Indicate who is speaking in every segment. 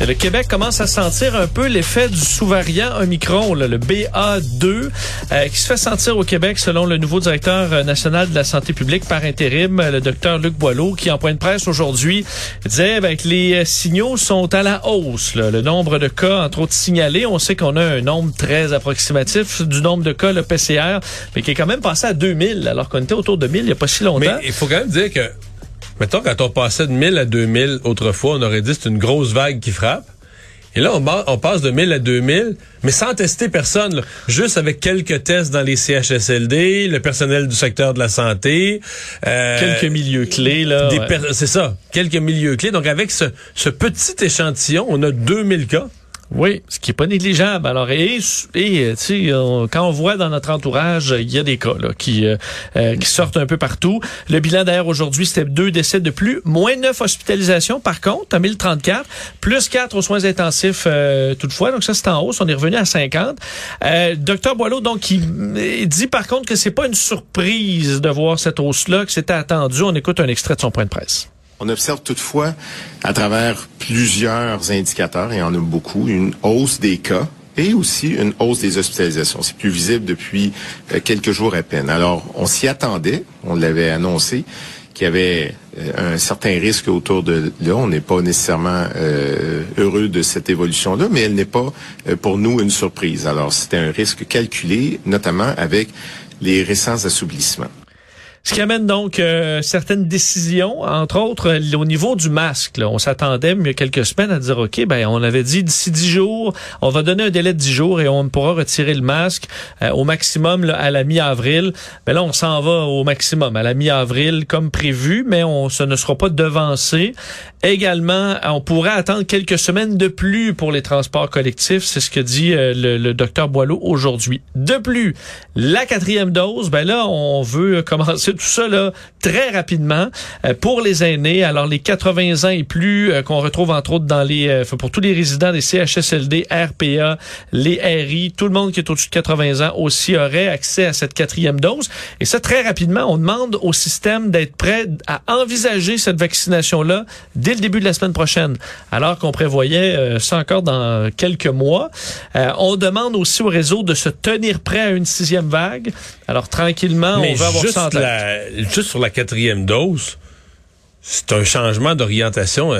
Speaker 1: Le Québec commence à sentir un peu l'effet du sous-variant Omicron, là, le BA2, euh, qui se fait sentir au Québec selon le nouveau directeur euh, national de la santé publique par intérim, euh, le docteur Luc Boileau, qui en point de presse aujourd'hui disait ben, que les signaux sont à la hausse. Le nombre de cas, entre autres, signalés, on sait qu'on a un nombre très approximatif du nombre de cas, le PCR, mais qui est quand même passé à 2000, alors qu'on était autour de 1000 il n'y a pas si longtemps.
Speaker 2: Mais il faut quand même dire que Mettons, quand on passait de 1000 à 2000 autrefois, on aurait dit c'est une grosse vague qui frappe. Et là, on, on, passe de 1000 à 2000, mais sans tester personne, là. juste avec quelques tests dans les CHSLD, le personnel du secteur de la santé.
Speaker 1: Euh, quelques milieux clés, là.
Speaker 2: Ouais. C'est ça, quelques milieux clés. Donc, avec ce, ce petit échantillon, on a 2000 cas.
Speaker 1: Oui, ce qui est pas négligeable. Alors, et, et tu quand on voit dans notre entourage, il y a des cas là, qui, euh, qui sortent un peu partout. Le bilan d'ailleurs aujourd'hui, c'était deux décès de plus, moins neuf hospitalisations par contre, à 1034, plus quatre aux soins intensifs euh, toutefois. Donc ça, c'est en hausse. On est revenu à 50. Euh, Docteur Boileau, donc, il, dit par contre que c'est pas une surprise de voir cette hausse-là, que c'était attendu. On écoute un extrait de son point de presse.
Speaker 3: On observe toutefois, à travers plusieurs indicateurs, et en a beaucoup, une hausse des cas et aussi une hausse des hospitalisations. C'est plus visible depuis quelques jours à peine. Alors, on s'y attendait, on l'avait annoncé, qu'il y avait un certain risque autour de là. On n'est pas nécessairement euh, heureux de cette évolution-là, mais elle n'est pas euh, pour nous une surprise. Alors, c'était un risque calculé, notamment avec les récents assouplissements.
Speaker 1: Ce qui amène donc euh, certaines décisions, entre autres au niveau du masque. Là, on s'attendait il y a quelques semaines à dire, OK, ben on avait dit d'ici dix jours, on va donner un délai de dix jours et on pourra retirer le masque euh, au maximum là, à la mi-avril. Mais là, on s'en va au maximum à la mi-avril comme prévu, mais on ce ne sera pas devancé. Également, on pourrait attendre quelques semaines de plus pour les transports collectifs. C'est ce que dit euh, le, le docteur Boileau aujourd'hui. De plus, la quatrième dose, ben là, on veut commencer tout ça là, très rapidement euh, pour les aînés. Alors les 80 ans et plus euh, qu'on retrouve entre autres dans les euh, pour tous les résidents des CHSLD, RPA, les RI, tout le monde qui est au-dessus de 80 ans aussi aurait accès à cette quatrième dose. Et ça très rapidement, on demande au système d'être prêt à envisager cette vaccination là dès le début de la semaine prochaine. Alors qu'on prévoyait ça encore dans quelques mois. on demande aussi au réseau de se tenir prêt à une sixième vague. Alors tranquillement,
Speaker 2: Mais
Speaker 1: on va avoir ça en tête.
Speaker 2: la, juste sur la quatrième dose, c'est un changement d'orientation.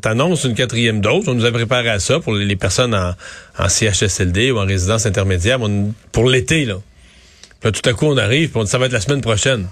Speaker 2: T'annonces une quatrième dose. On nous a préparé à ça pour les personnes en, CHSLD ou en résidence intermédiaire pour l'été. Là. Là, tout à coup, on arrive, on dit ça va être la semaine prochaine.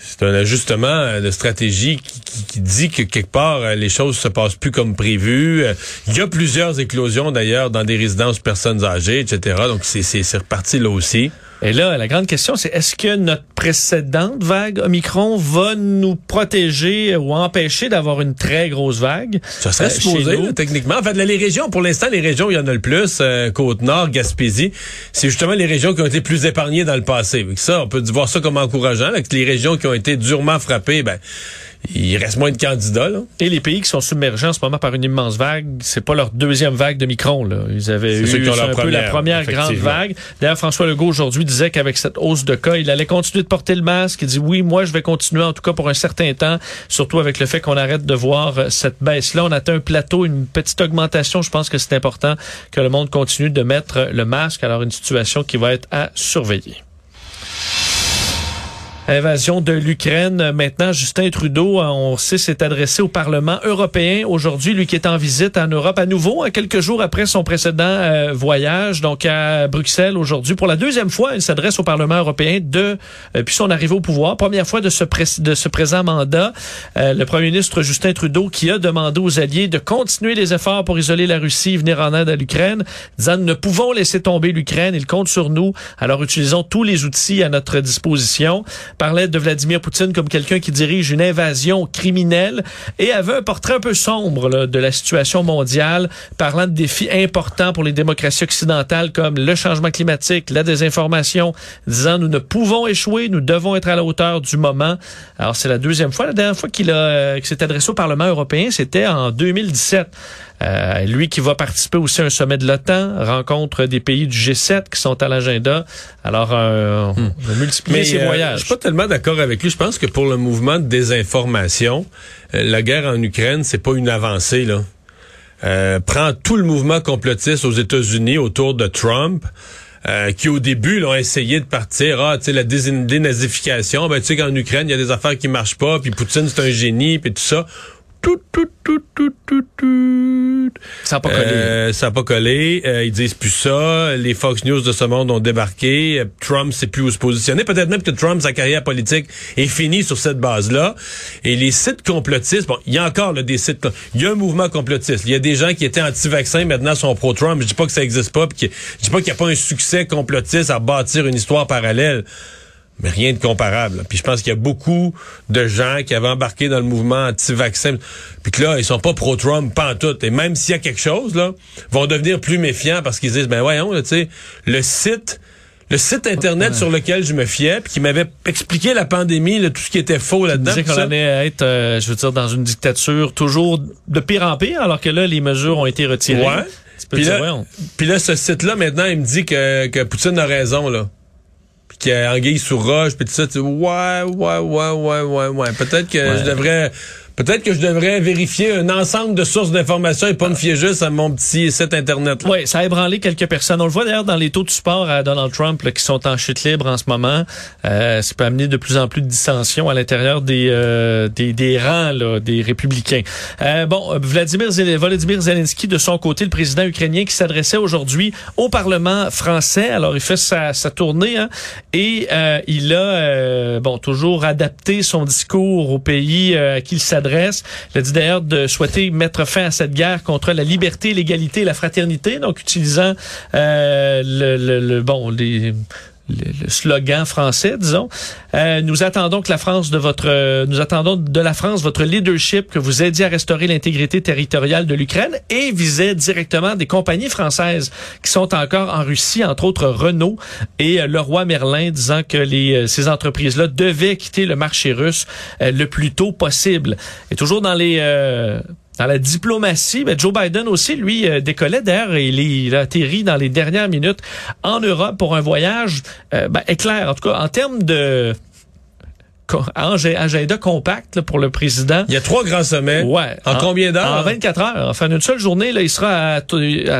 Speaker 2: C'est un ajustement de stratégie qui, dit que quelque part les choses se passent plus comme prévu. Il y a plusieurs éclosions d'ailleurs dans des résidences personnes âgées, etc. Donc c'est reparti là aussi.
Speaker 1: Et là, la grande question, c'est est-ce que notre précédente vague Omicron va nous protéger ou empêcher d'avoir une très grosse vague?
Speaker 2: Ça serait euh, supposé, là, techniquement. En fait, là, les régions, pour l'instant, les régions, il y en a le plus. Euh, Côte-Nord, Gaspésie, c'est justement les régions qui ont été plus épargnées dans le passé. Ça, on peut voir ça comme encourageant. Là, que les régions qui ont été durement frappées, ben il reste moins de candidats. Là.
Speaker 1: Et les pays qui sont submergés en ce moment par une immense vague, c'est pas leur deuxième vague de Micron. Là. Ils avaient eu
Speaker 2: qui ont
Speaker 1: un
Speaker 2: la
Speaker 1: peu
Speaker 2: première,
Speaker 1: la première grande vague. D'ailleurs, François Legault aujourd'hui disait qu'avec cette hausse de cas, il allait continuer de porter le masque. Il dit oui, moi je vais continuer en tout cas pour un certain temps, surtout avec le fait qu'on arrête de voir cette baisse-là. On atteint un plateau, une petite augmentation. Je pense que c'est important que le monde continue de mettre le masque. Alors une situation qui va être à surveiller. Invasion de l'Ukraine. Maintenant, Justin Trudeau, on sait, s'est adressé au Parlement européen aujourd'hui, lui qui est en visite en Europe à nouveau, à quelques jours après son précédent euh, voyage, donc à Bruxelles aujourd'hui. Pour la deuxième fois, il s'adresse au Parlement européen de, euh, son arrivée au pouvoir, première fois de ce, de ce présent mandat. Euh, le premier ministre Justin Trudeau qui a demandé aux alliés de continuer les efforts pour isoler la Russie venir en aide à l'Ukraine, disant nous ne pouvons laisser tomber l'Ukraine, il compte sur nous, alors utilisons tous les outils à notre disposition. Parlait de Vladimir Poutine comme quelqu'un qui dirige une invasion criminelle et avait un portrait un peu sombre là, de la situation mondiale, parlant de défis importants pour les démocraties occidentales comme le changement climatique, la désinformation, disant nous ne pouvons échouer, nous devons être à la hauteur du moment. Alors c'est la deuxième fois, la dernière fois qu'il a euh, s'est adressé au Parlement européen, c'était en 2017. Euh, lui qui va participer aussi à un sommet de l'OTAN, rencontre des pays du G7 qui sont à l'agenda. Alors, euh, on a multiplié ses
Speaker 2: euh,
Speaker 1: voyages.
Speaker 2: Je suis pas tellement d'accord avec lui. Je pense que pour le mouvement de désinformation, euh, la guerre en Ukraine, c'est pas une avancée là. Euh, prend tout le mouvement complotiste aux États-Unis autour de Trump. euh, qui au début l'ont essayé de partir ah tu sais la dénazification ben tu sais qu'en Ukraine il y a des affaires qui marchent pas puis Poutine c'est un génie puis tout ça tout tout tout tout tout tout
Speaker 1: Ça n'a pas collé.
Speaker 2: euh, ça n'a pas collé. Euh, ils disent plus ça. Les Fox News de ce monde ont débarqué. Euh, Trump sait plus où se positionner. Peut-être même que Trump, sa carrière politique est finie sur cette base-là. Et les sites complotistes, bon, il y a encore là, des sites. Il y a un mouvement complotiste. Il y a des gens qui étaient anti-vaccins maintenant sont pro-Trump. Je dis pas que ça existe pas. Je dis pas qu'il n'y a pas un succès complotiste à bâtir une histoire parallèle mais rien de comparable. là. Puis je pense qu'il y a beaucoup de gens qui avaient embarqué dans le mouvement anti-vaccin, puis que là, ils sont pas pro-Trump, pas en tout. Et même s'il y a quelque chose, là, vont devenir plus méfiants parce qu'ils disent, ben voyons, tu sais, le site... Le site internet sur lequel je me fiais, puis qui m'avait expliqué la pandémie, là, tout ce qui était faux là-dedans.
Speaker 1: disait qu'on allait être, euh, je veux dire, dans une dictature toujours de pire en pire, alors que là, les mesures ont été retirées.
Speaker 2: Ouais. Puis là, là, ce site-là, maintenant, il me dit que, que Poutine a raison, là. Puis qu'il y a anguille sous roche, puis tout ça. Tu ouais, ouais, ouais, ouais, ouais, ouais. Peut-être que je devrais... Peut-être que je devrais vérifier un ensemble de sources d'informations et pas me fier juste à mon petit site Internet. là.
Speaker 1: Oui, ça a ébranlé quelques personnes. On le voit d'ailleurs dans les taux de support à Donald Trump là, qui sont en chute libre en ce moment. Euh, ça peut amener de plus en plus de dissensions à l'intérieur des, euh, des, des rangs là, des républicains. Euh, bon, Vladimir, Zel- Volodymyr Zelensky, de son côté, le président ukrainien qui s'adressait aujourd'hui au Parlement français. Alors, il fait sa, sa tournée hein, et euh, il a euh, bon toujours adapté son discours au pays euh, à qui il s'adresse. Il a dit d'ailleurs de souhaiter mettre fin à cette guerre contre la liberté, l'égalité et la fraternité, donc utilisant euh, le, le- le- bon les le, le slogan français, disons. Euh, nous attendons que la France de votre, euh, nous attendons de la France votre leadership, que vous aidiez à restaurer l'intégrité territoriale de l'Ukraine et visait directement des compagnies françaises qui sont encore en Russie, entre autres Renault et euh, Leroy Merlin, disant que les, euh, ces entreprises-là devaient quitter le marché russe euh, le plus tôt possible. Et toujours dans les dans la diplomatie, ben Joe Biden aussi, lui, euh, décollait d'ailleurs et il, il a atterri dans les dernières minutes en Europe pour un voyage euh, ben, éclair. En tout cas, en termes de agenda compact là, pour le président.
Speaker 2: Il y a trois grands sommets.
Speaker 1: Ouais.
Speaker 2: En, combien d'heures?
Speaker 1: En 24 heures. Enfin, une seule journée, là, il sera à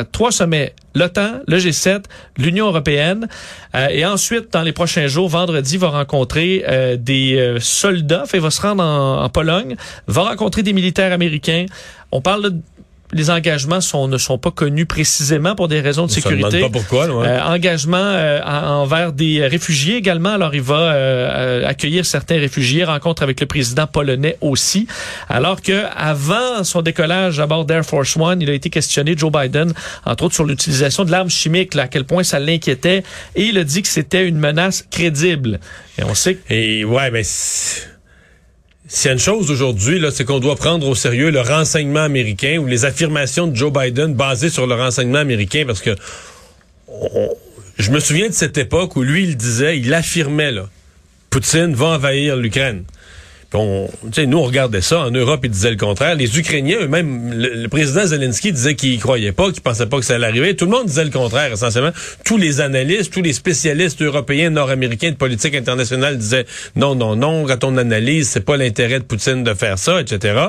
Speaker 1: trois sommets. L'OTAN, le G7, l'Union européenne. Euh, et ensuite, dans les prochains jours, vendredi, va rencontrer euh, des euh, soldats. Fait, il va se rendre en, en Pologne, va rencontrer des militaires américains. On parle de les engagements sont, ne sont pas connus précisément pour des raisons de
Speaker 2: On se
Speaker 1: sécurité.
Speaker 2: pas pourquoi, ouais.
Speaker 1: Euh, engagement euh, en- envers des réfugiés également. Alors, il va euh, euh, accueillir certains réfugiés, rencontre avec le président polonais aussi. Alors que avant son décollage à bord d'Air Force One, il a été questionné, Joe Biden, entre autres sur l'utilisation de l'arme chimique, là, à quel point ça l'inquiétait. Et il a dit que c'était une menace crédible. Et on sait que
Speaker 2: Et ouais, mais s'il y a une chose aujourd'hui, là, c'est qu'on doit prendre au sérieux le renseignement américain ou les affirmations de Joe Biden basées sur le renseignement américain, parce que je me souviens de cette époque où lui, il disait, il affirmait, là, Poutine va envahir l'Ukraine. Nous, on regardait ça. En Europe, ils disaient le contraire. Les Ukrainiens eux-mêmes, le, le président Zelensky disait qu'il croyait pas, qu'il pensait pas que ça allait arriver. Tout le monde disait le contraire, essentiellement. Tous les analystes, tous les spécialistes européens, nord-américains de politique internationale disaient non, non, non, quand on analyse, c'est pas l'intérêt de Poutine de faire ça, etc.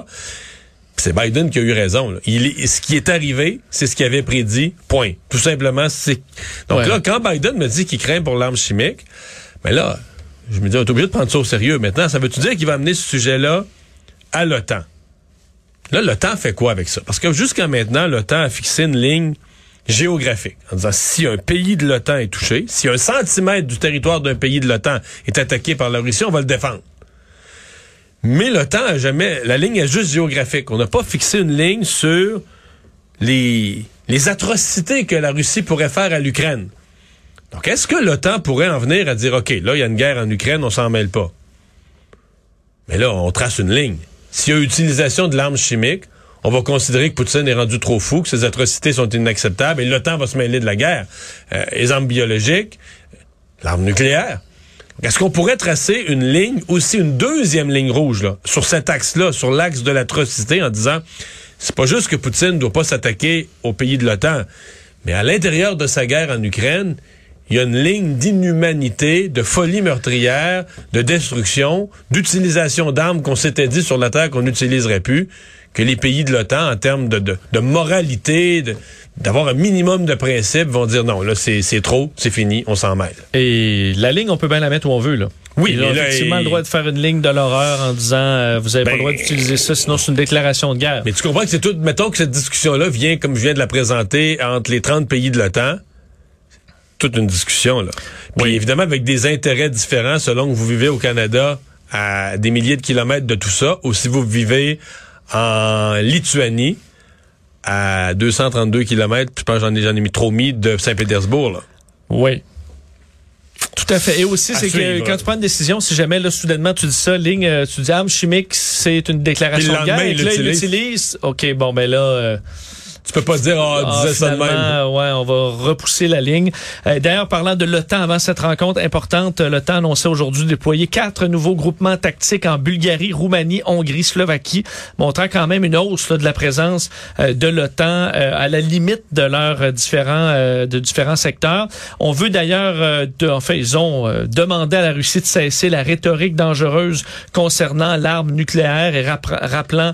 Speaker 2: C'est Biden qui a eu raison. là. Il ce qui est arrivé, c'est ce qu'il avait prédit. Point. Tout simplement, c'est. Donc
Speaker 1: Ouais.
Speaker 2: là, quand Biden me dit qu'il craint pour l'arme chimique, mais là, je me dis, on est obligé de prendre ça au sérieux. Maintenant, ça veut-tu dire qu'il va amener ce sujet-là à l'OTAN? Là, l'OTAN fait quoi avec ça? Parce que jusqu'à maintenant, l'OTAN a fixé une ligne géographique en disant si un pays de l'OTAN est touché, si un centimètre du territoire d'un pays de l'OTAN est attaqué par la Russie, on va le défendre. Mais l'OTAN a jamais. La ligne est juste géographique. On n'a pas fixé une ligne sur les, les atrocités que la Russie pourrait faire à l'Ukraine. Donc, est-ce que l'OTAN pourrait en venir à dire, OK, là, il y a une guerre en Ukraine, on s'en mêle pas? Mais là, on trace une ligne. S'il y a utilisation de l'arme chimique, on va considérer que Poutine est rendu trop fou, que ses atrocités sont inacceptables, et l'OTAN va se mêler de la guerre. Euh, les armes biologiques, l'arme nucléaire. Est-ce qu'on pourrait tracer une ligne, aussi une deuxième ligne rouge, là, sur cet axe-là, sur l'axe de l'atrocité, en disant, c'est pas juste que Poutine ne doit pas s'attaquer aux pays de l'OTAN, mais à l'intérieur de sa guerre en Ukraine, il y a une ligne d'inhumanité, de folie meurtrière, de destruction, d'utilisation d'armes qu'on s'était dit sur la Terre qu'on n'utiliserait plus, que les pays de l'OTAN, en termes de, de, de moralité, d'avoir un minimum de principes, vont dire non, là, c'est trop, c'est fini, on s'en mêle.
Speaker 1: Et la ligne, on peut bien la mettre où on veut, là.
Speaker 2: Oui,
Speaker 1: Ils ont
Speaker 2: là,
Speaker 1: effectivement le droit de faire une ligne de l'horreur en disant euh, vous avez pas
Speaker 2: Ben,
Speaker 1: le droit d'utiliser ça, sinon c'est une déclaration de guerre.
Speaker 2: Mais tu comprends que c'est tout. Mettons que cette discussion-là vient, comme je viens de la présenter, entre les 30 pays de l'OTAN. Toute une discussion, là. Puis évidemment, avec des intérêts différents selon que vous vivez au Canada à des milliers de kilomètres de tout ça, ou si vous vivez en Lituanie à 232 kilomètres, puis je pense que j'en ai, j'en ai mis trop mis de Saint-Pétersbourg, là.
Speaker 1: Oui. Tout à fait. Et aussi,
Speaker 2: À
Speaker 1: c'est que quand tu prends une décision, si jamais là, soudainement tu dis ça, ligne, euh, tu dis arme chimique, c'est une déclaration de guerre, et là, il
Speaker 2: l'utilise.
Speaker 1: l'utilise. OK, bon, ben là. euh,
Speaker 2: Tu peux pas dire, ah,
Speaker 1: Ah,
Speaker 2: ça de même.
Speaker 1: finalement, Ouais, on va repousser la ligne. Euh, D'ailleurs, parlant de l'OTAN, avant cette rencontre importante, l'OTAN annonçait aujourd'hui déployer quatre nouveaux groupements tactiques en Bulgarie, Roumanie, Hongrie, Slovaquie, montrant quand même une hausse là, de la présence euh, de l'OTAN euh, à la limite de leurs différents euh, de différents secteurs. On veut d'ailleurs, euh, enfin, ils ont demandé à la Russie de cesser la rhétorique dangereuse concernant l'arme nucléaire et rappelant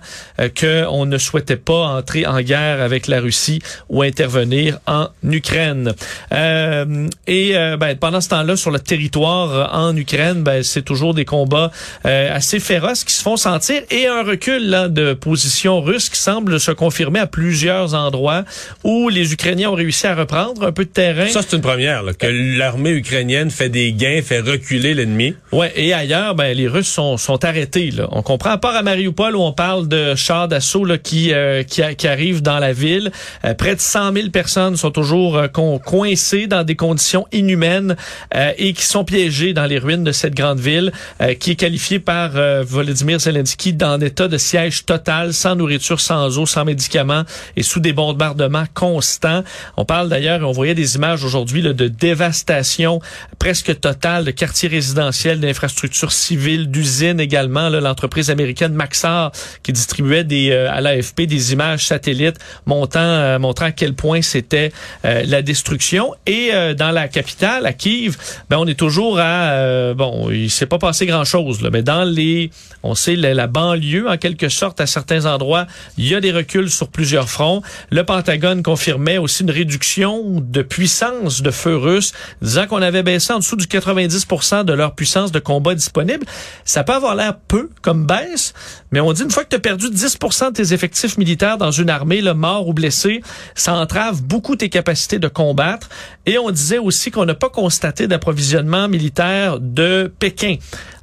Speaker 1: qu'on ne souhaitait pas entrer en guerre avec la Russie ou intervenir en Ukraine. Euh, et euh, ben, pendant ce temps-là, sur le territoire euh, en Ukraine, ben, c'est toujours des combats euh, assez féroces qui se font sentir et un recul là, de position russe qui semble se confirmer à plusieurs endroits où les Ukrainiens ont réussi à reprendre un peu de terrain.
Speaker 2: Ça, c'est une première, là, que l'armée ukrainienne fait des gains, fait reculer l'ennemi.
Speaker 1: Ouais, et ailleurs, ben les Russes sont, sont arrêtés. Là. On comprend à part à Mariupol où on parle de chars d'assaut qui, euh, qui qui arrivent dans la ville. Euh, près de 100 000 personnes sont toujours euh, coincées dans des conditions inhumaines euh, et qui sont piégées dans les ruines de cette grande ville qui est qualifiée par Volodymyr Zelensky d'un état de siège total, sans nourriture, sans eau, sans médicaments et sous des bombardements constants. On parle d'ailleurs, on voyait des images aujourd'hui de dévastation presque totale de quartiers résidentiels, d'infrastructures civiles, d'usines également. L'entreprise américaine Maxar qui distribuait des, à l'AFP des images satellites montant, euh, montrant à quel point c'était euh, la destruction. Et euh, dans la capitale, à Kiev, ben, on est toujours à... bon, il s'est pas passé grand-chose, mais dans les... On sait, la, la banlieue, en quelque sorte, à certains endroits, il y a des reculs sur plusieurs fronts. Le Pentagone confirmait aussi une réduction de puissance de feu russe, disant qu'on avait baissé en dessous du 90% de leur puissance de combat disponible. Ça peut avoir l'air peu comme baisse, mais on dit une fois que tu as perdu 10% de tes effectifs militaires dans une armée, le mort ou blessé, ça entrave beaucoup tes capacités de combattre. Et on disait aussi qu'on n'a pas constaté d'approvisionnement militaire de Pékin.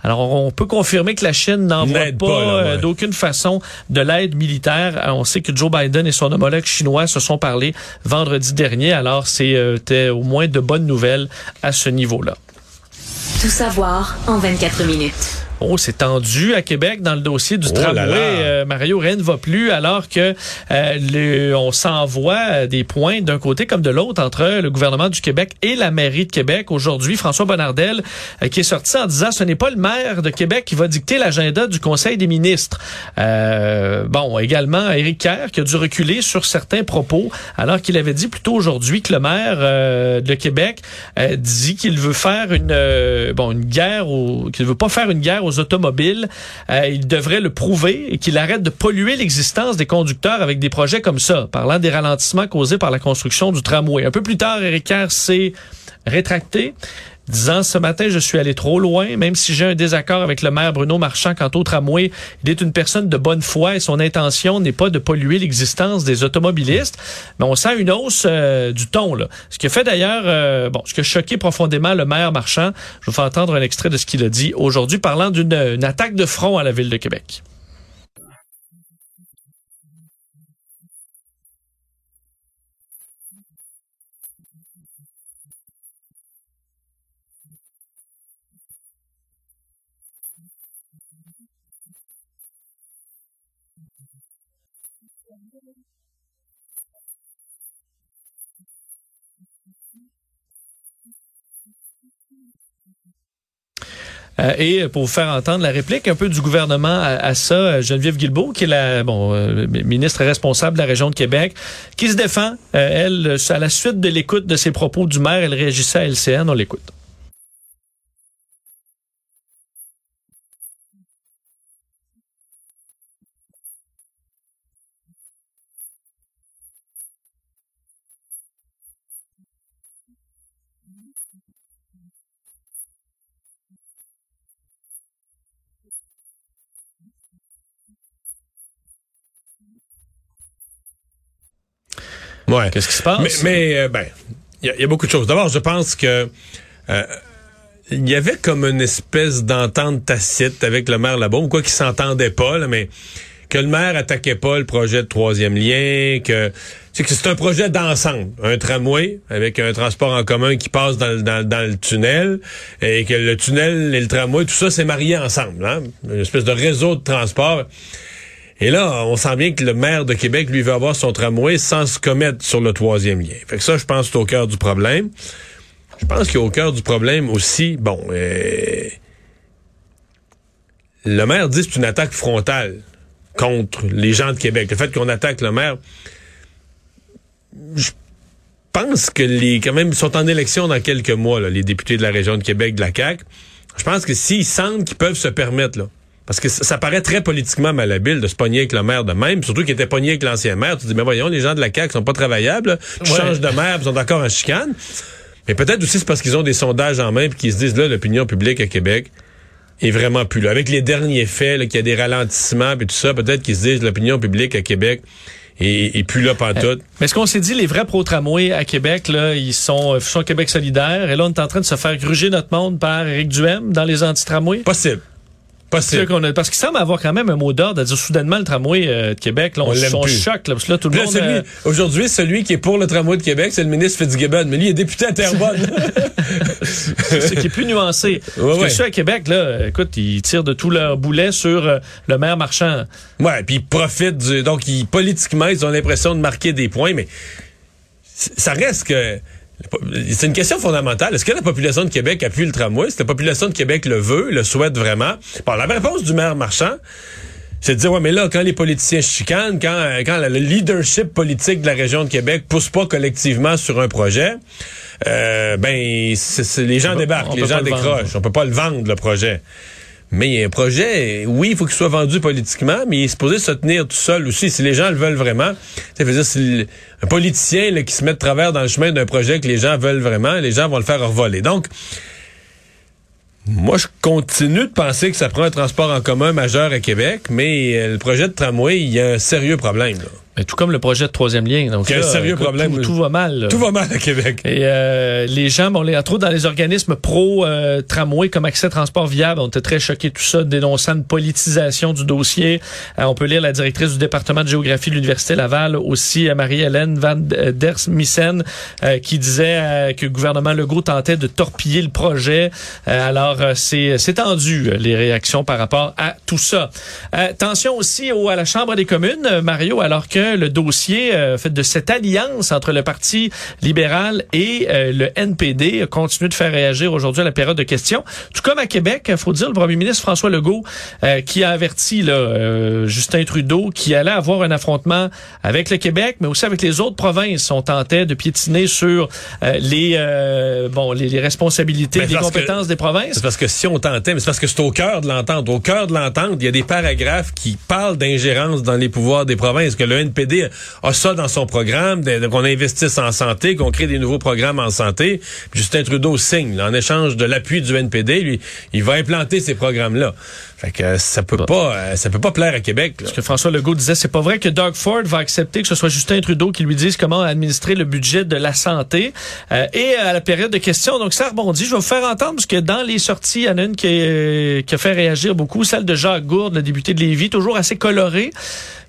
Speaker 1: Alors, on peut confirmer que la Chine n'envoie pas, euh,
Speaker 2: ouais.
Speaker 1: d'aucune façon de l'aide militaire. Euh, On sait que Joe Biden et son homologue chinois se sont parlé vendredi dernier. Alors, c'était au moins de bonnes nouvelles à ce niveau-là.
Speaker 4: Tout savoir en 24 minutes.
Speaker 1: Oh, c'est tendu à Québec dans le dossier du
Speaker 2: Oh
Speaker 1: tramway.
Speaker 2: là.
Speaker 1: Euh, Mario, rien ne va plus alors que euh, le- on s'envoie des points d'un côté comme de l'autre entre le gouvernement du Québec et la mairie de Québec. Aujourd'hui, François Bonnardel euh, qui est sorti en disant ce n'est pas le maire de Québec qui va dicter l'agenda du Conseil des ministres. Euh, bon, également Éric Kerr qui a dû reculer sur certains propos alors qu'il avait dit plutôt aujourd'hui que le maire euh, de Québec euh, dit qu'il veut faire une euh, bon une guerre au qu'il veut pas faire une guerre aux automobiles. Euh, il devrait le prouver et qu'il arrête de polluer l'existence des conducteurs avec des projets comme ça, parlant des ralentissements causés par la construction du tramway. Un peu plus tard, Éric Kerr s'est rétracté disant ce matin je suis allé trop loin. Même si j'ai un désaccord avec le maire Bruno Marchand quant au tramway il est une personne de bonne foi et son intention n'est pas de polluer l'existence des automobilistes. Mais on sent une hausse euh, du ton là. Ce qui a fait d'ailleurs euh, bon ce qui a choqué profondément le maire Marchand je vous fais entendre un extrait de ce qu'il a dit aujourd'hui parlant d'une une attaque de front à la ville de Québec Euh, et pour vous faire entendre la réplique un peu du gouvernement à, ça, euh, Geneviève Guilbeault, qui est la bon, euh, ministre responsable de la région de Québec, qui se défend, euh, elle, à la suite de l'écoute de ses propos du maire, elle réagissait à LCN, on l'écoute.
Speaker 2: Ouais.
Speaker 1: Qu'est-ce qui se passe?
Speaker 2: Mais, mais, euh, ben, il y, a- il y a beaucoup de choses. D'abord, je pense que euh, il y avait comme une espèce d'entente tacite avec le maire là-bas, ou quoi qu'ils s'entendaient pas, là, mais que le maire attaquait pas le projet de troisième lien, que c'est que c'est un projet d'ensemble, un tramway avec un transport en commun qui passe dans, le- dans, dans le tunnel, et que le tunnel et le tramway, tout ça, c'est marié ensemble, hein? une espèce de réseau de transport. Et là, on sent bien que le maire de Québec, lui, veut avoir son tramway sans se commettre sur le troisième lien. Fait que ça, je pense c'est au cœur du problème. Je pense qu'au cœur du problème aussi, bon, euh, le maire dit que c'est une attaque frontale contre les gens de Québec. Le fait qu'on attaque le maire, je pense que les, quand même, sont en élection dans quelques mois, les députés de la région de Québec, de la CAQ. Je pense que s'ils sentent qu'ils peuvent se permettre, là, parce que ça, ça paraît très politiquement malhabile de se pogner avec le maire de même, surtout qu'il était pogné avec l'ancien maire. Tu te dis, mais voyons, les gens de la CAQ sont pas travaillables, là.
Speaker 1: Ouais.
Speaker 2: changent de maire, puis ils sont encore en chicane. Mais peut-être aussi c'est parce qu'ils ont des sondages en main puis qu'ils se disent, là, l'opinion publique à Québec est vraiment plus là. Avec les derniers faits, qu'il y a des ralentissements et tout ça, peut-être qu'ils se disent, l'opinion publique à Québec est, est plus là pantoute.
Speaker 1: Mais ce qu'on s'est dit, les vrais pro-tramway à Québec, là, ils sont, euh, sont Québec solidaire. Et là, on est en train de se faire gruger notre monde par Éric Duhem dans les anti-tramways?
Speaker 2: Possible.
Speaker 1: C'est
Speaker 2: Possible.
Speaker 1: qu'on a- parce qu'il semble avoir quand même un mot d'ordre à dire soudainement le tramway euh, de Québec, là, on,
Speaker 2: On l'aime
Speaker 1: on
Speaker 2: plus.
Speaker 1: choque, là, parce que là, tout le
Speaker 2: là,
Speaker 1: monde...
Speaker 2: celui-
Speaker 1: euh,
Speaker 2: Aujourd'hui, celui qui est pour le tramway de Québec, c'est le ministre Fitzgibbon. Mais lui, il est député à Terrebonne.
Speaker 1: c'est qui est plus nuancé. Parce que
Speaker 2: ouais.
Speaker 1: ceux à Québec, là, écoute, ils tirent de tout leur boulet sur euh, le maire marchand.
Speaker 2: ouais, puis ils profitent du... Donc, ils, politiquement, ils ont l'impression de marquer des points, mais ça reste que... C'est une question fondamentale. Est-ce que la population de Québec appuie le tramway? Est-ce que la population de Québec le veut, le souhaite vraiment? Bon, la réponse du maire marchand, c'est de dire, ouais, mais là, quand les politiciens chicanent, quand, euh, quand le leadership politique de la région de Québec pousse pas collectivement sur un projet, euh, ben, les gens débarquent, les gens
Speaker 1: vendre.
Speaker 2: décrochent. On peut pas le vendre, le projet. Mais il y a un projet, oui, il faut qu'il soit vendu politiquement, mais il est supposé se tenir tout seul aussi. Si les gens le veulent vraiment, ça veut dire si un politicien qui se met de travers dans le chemin d'un projet que les gens veulent vraiment, les gens vont le faire revoler. Donc, moi, je continue de penser que ça prend un transport en commun majeur à Québec, mais euh, le projet de tramway, il y a un sérieux problème.
Speaker 1: Mais tout comme le projet de troisième lien. Donc
Speaker 2: Il y a un
Speaker 1: là,
Speaker 2: sérieux
Speaker 1: écoute,
Speaker 2: problème.
Speaker 1: Tout, tout va mal. là.
Speaker 2: Tout va mal à Québec.
Speaker 1: Et euh, les gens, bon, les, entre autres dans les organismes pro-tramway comme Accès Transport Viable, on était très choqués tout ça, dénonçant une politisation du dossier. Euh, on peut lire la directrice du département de géographie de l'Université Laval, aussi euh, Marie-Hélène Van der Missen, euh, qui disait que le gouvernement Legault tentait de torpiller le projet. Alors, c'est c'est tendu, les réactions par rapport à tout ça. Tension aussi au, à la Chambre des communes, Mario, alors que le dossier euh, fait de cette alliance entre le Parti libéral et euh, le NPD continue de faire réagir aujourd'hui à la période de questions. Tout comme à Québec, il faut dire, le premier ministre François Legault euh, qui a averti là, euh, Justin Trudeau qui allait avoir un affrontement avec le Québec, mais aussi avec les autres provinces. On tentait de piétiner sur euh, les, euh, bon, les, les responsabilités, les
Speaker 2: que-
Speaker 1: compétences des provinces.
Speaker 2: C'est parce que si on tentait, mais c'est parce que c'est au cœur de l'entente. Au cœur de l'entente, il y a des paragraphes qui parlent d'ingérence dans les pouvoirs des provinces, que le NPD a ça dans son programme, qu'on investisse en santé, qu'on crée des nouveaux programmes en santé. Justin Trudeau signe, en échange de l'appui du NPD, lui, il va implanter ces programmes-là. Fait que euh, ça peut pas, euh, ça peut pas plaire à Québec.
Speaker 1: Ce que François Legault disait, c'est pas vrai que Doug Ford va accepter que ce soit Justin Trudeau qui lui dise comment administrer le budget de la santé. Euh, et à la période de questions, donc ça rebondit. Je vais vous faire entendre parce que dans les sorties, il y en a une qui, qui a fait réagir beaucoup, celle de Jacques Gourde, le député de Lévis, toujours assez coloré,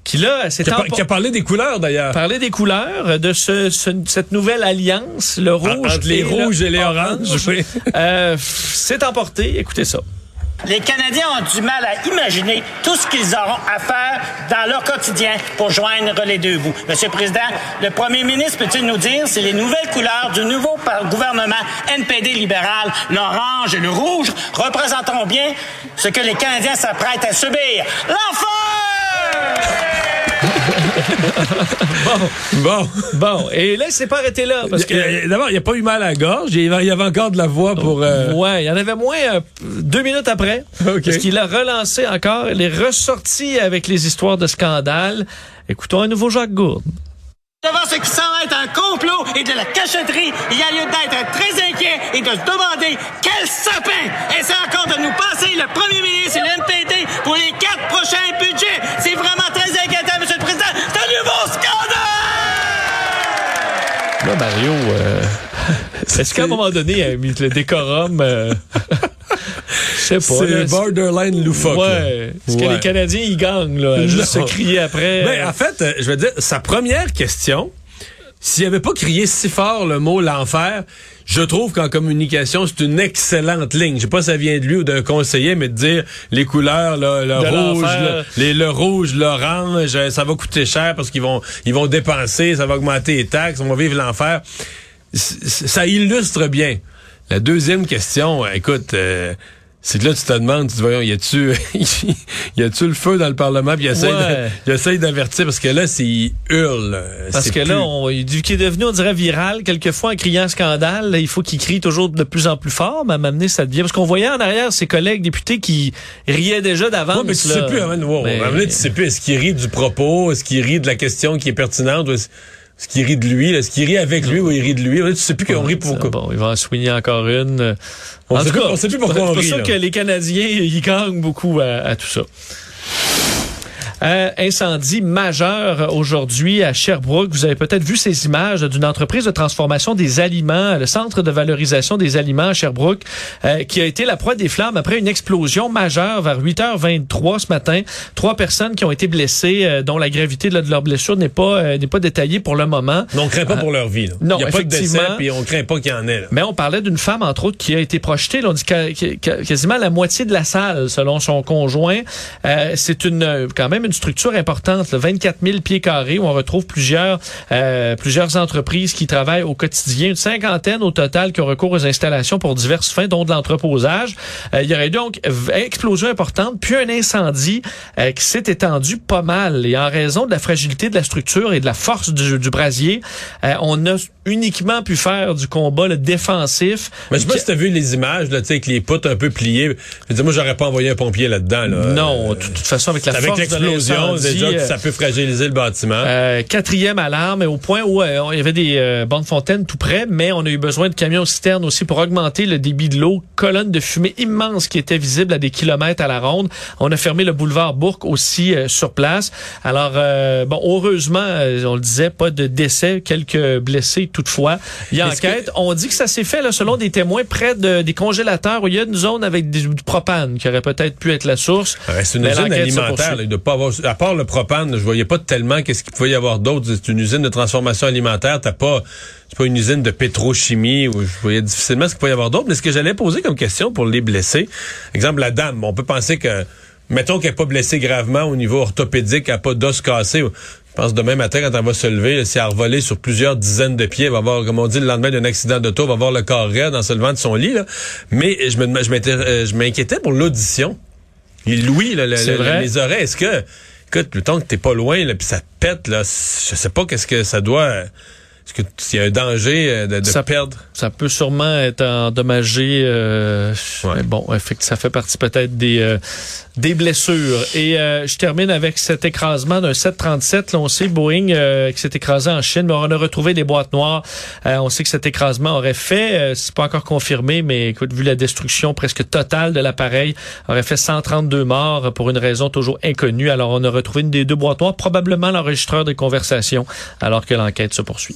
Speaker 1: qui là s'est
Speaker 2: Qui a, par-
Speaker 1: empor-
Speaker 2: qui a parlé des couleurs d'ailleurs.
Speaker 1: parlé des couleurs de ce, ce- cette nouvelle alliance, le rouge
Speaker 2: entre les rouges et les oranges. oui.
Speaker 1: Euh, c'est emporté. Écoutez ça.
Speaker 5: Les Canadiens ont du mal à imaginer tout ce qu'ils auront à faire dans leur quotidien pour joindre les deux bouts. Monsieur le Président, le premier ministre peut-il nous dire si les nouvelles couleurs du nouveau gouvernement NPD libéral, l'orange et le rouge, représenteront bien ce que les Canadiens s'apprêtent à subir? L'enfer!
Speaker 1: bon.
Speaker 2: Bon.
Speaker 1: Bon. Et là, il s'est pas arrêté là. Parce que.
Speaker 2: D'abord, il n'y a pas eu mal à la gorge. Il y avait encore de la voix pour... euh,
Speaker 1: Ouais, il y en avait moins euh, deux minutes après.
Speaker 2: OK.
Speaker 1: Parce qu'il a relancé encore. Il est ressorti avec les histoires de scandale. Écoutons un nouveau Jacques Gourde.
Speaker 5: Devant ce qui semble être un complot et de la cachotterie, il y a lieu d'être très inquiet et de se demander quel sapin essaie encore de nous passer le premier ministre et le pour les quatre prochains budgets. C'est vraiment très inquiétant, Monsieur le Président. C'est un nouveau scandale!
Speaker 1: Là, Mario, euh, est-ce qu'à un moment donné, il a mis le décorum... euh, Je sais pas.
Speaker 2: C'est borderline loufoque.
Speaker 1: Ouais. Est-ce que les Canadiens, ils gagnent, là? à Juste se crier après?
Speaker 2: Ben, en fait, euh, je veux dire, sa première question, s'il avait pas crié si fort le mot l'enfer, je trouve qu'en communication, c'est une excellente ligne. Je sais pas si ça vient de lui ou d'un conseiller, mais de dire les couleurs, là, le
Speaker 1: De
Speaker 2: rouge, le, les- le rouge, l'orange, euh, ça va coûter cher parce qu'ils vont, ils vont dépenser, ça va augmenter les taxes, on va vivre l'enfer. Ça illustre bien. La deuxième question, euh, écoute, euh, c'est que là, tu te demandes, tu dis, voyons, y a-tu, y a-tu le feu dans le Parlement, puis il essaye d'avertir, parce que là, c'est, il hurle. euh,
Speaker 1: Parce que
Speaker 2: plus-
Speaker 1: là, on, du qui est devenu, on dirait, viral, quelquefois en criant scandale, là, il faut qu'il crie toujours de plus en plus fort, mais à m'amener, ça devient... Parce qu'on voyait en arrière ses collègues députés qui riaient déjà d'avance.
Speaker 2: Ouais, mais tu
Speaker 1: là.
Speaker 2: sais plus.
Speaker 1: Mais-
Speaker 2: À donné, tu sais plus, est-ce qu'il rit du propos, est-ce qu'il rit de la question qui est pertinente, ou est-ce qu'il rit de lui, là? est-ce qu'il rit avec lui ou il rit de lui? Là, tu sais plus qu'on rit pourquoi.
Speaker 1: Bon, il va en soigner encore une.
Speaker 2: On
Speaker 1: en
Speaker 2: sait
Speaker 1: tout
Speaker 2: plus-
Speaker 1: cas,
Speaker 2: on sait plus pourquoi on
Speaker 1: C'est pour
Speaker 2: rit,
Speaker 1: ça que les Canadiens, ils gagnent beaucoup à, à tout ça. Euh, incendie majeur aujourd'hui à Sherbrooke. Vous avez peut-être vu ces images d'une entreprise de transformation des aliments, le centre de valorisation des aliments à Sherbrooke, euh, qui a été la proie des flammes après une explosion majeure vers 8h23 ce matin. Trois personnes qui ont été blessées, euh, dont la gravité de, de leur blessure n'est pas euh, n'est pas détaillée pour le moment.
Speaker 2: Mais on craint pas pour leur vie. Là.
Speaker 1: non,
Speaker 2: il n'y a pas de décès, puis on craint pas qu'il y en ait. Là.
Speaker 1: Mais on parlait d'une femme, entre autres, qui a été projetée. là, on dit quasiment la moitié de la salle, selon son conjoint. Euh, c'est une euh, quand même une structure importante, là, 24 000 pieds carrés, où on retrouve plusieurs euh, plusieurs entreprises qui travaillent au quotidien, une cinquantaine au total qui ont recours aux installations pour diverses fins, dont de l'entreposage. Euh, il y aurait donc v- explosion importante, puis un incendie euh, qui s'est étendu pas mal. Et en raison de la fragilité de la structure et de la force du, du brasier, euh, on a uniquement pu faire du combat là, défensif.
Speaker 2: Mais je sais pas si t'as vu les images, là, tu sais, avec les poutres un peu pliées. Je veux dire, moi, j'aurais pas envoyé un pompier là-dedans, là.
Speaker 1: Non, de toute façon, avec la
Speaker 2: avec
Speaker 1: force de
Speaker 2: déjà, que
Speaker 1: euh,
Speaker 2: ça peut fragiliser le bâtiment.
Speaker 1: euh, quatrième alarme, au point où euh, il y avait des bandes fontaines tout près, mais on a eu besoin de camions citernes aussi pour augmenter le débit de l'eau. Colonne de fumée immense qui était visible à des kilomètres à la ronde. On a fermé le boulevard Bourque aussi sur place. Alors, bon, heureusement, on le disait, pas de décès, quelques blessés toutefois. Il y a
Speaker 2: que-
Speaker 1: enquête. On dit que ça s'est fait, là, selon des témoins, près de, des congélateurs où il y a une zone avec du, propane qui aurait peut-être pu être la source.
Speaker 2: C'est une
Speaker 1: se
Speaker 2: alimentaire. là, pas avoir, à part le propane, je voyais pas tellement qu'est-ce qu'il pouvait y avoir d'autre. C'est une usine de transformation alimentaire. T'as pas, c'est pas une usine de pétrochimie où je voyais difficilement ce qu'il pouvait y avoir d'autre. Mais ce que j'allais poser comme question pour les blessés, exemple la dame, on peut penser que, mettons qu'elle n'est pas blessée gravement au niveau orthopédique, elle n'a pas d'os cassé. Je pense demain matin, quand elle va se lever, si elle a revolé sur plusieurs dizaines de pieds, elle va avoir, comme on dit, le lendemain d'un accident d'auto, elle va avoir le corps raide en se levant de son lit. Là. Mais je je euh, je m'inquiétais pour l'audition. Il Louis, là, le- le-
Speaker 1: vrai.
Speaker 2: les oreilles, est-ce que, écoute, le temps que t'es pas loin, là, puis ça te pète, là, je sais pas qu'est-ce que ça doit, est-ce que s'il y a un danger euh, de, de
Speaker 1: Ça-
Speaker 2: perdre?
Speaker 1: Ça peut sûrement être endommagé. Euh,
Speaker 2: Ouais.
Speaker 1: mais bon, ça fait partie peut-être des euh, des blessures. Et euh, je termine avec cet écrasement d'un 737. Là, on sait Boeing euh, qui s'est écrasé en Chine, mais on a retrouvé des boîtes noires. Euh, on sait que cet écrasement aurait fait, euh, c'est pas encore confirmé, mais écoute, vu la destruction presque totale de l'appareil, aurait fait 132 morts pour une raison toujours inconnue. Alors, on a retrouvé une des deux boîtes noires, probablement l'enregistreur des conversations, alors que l'enquête se poursuit.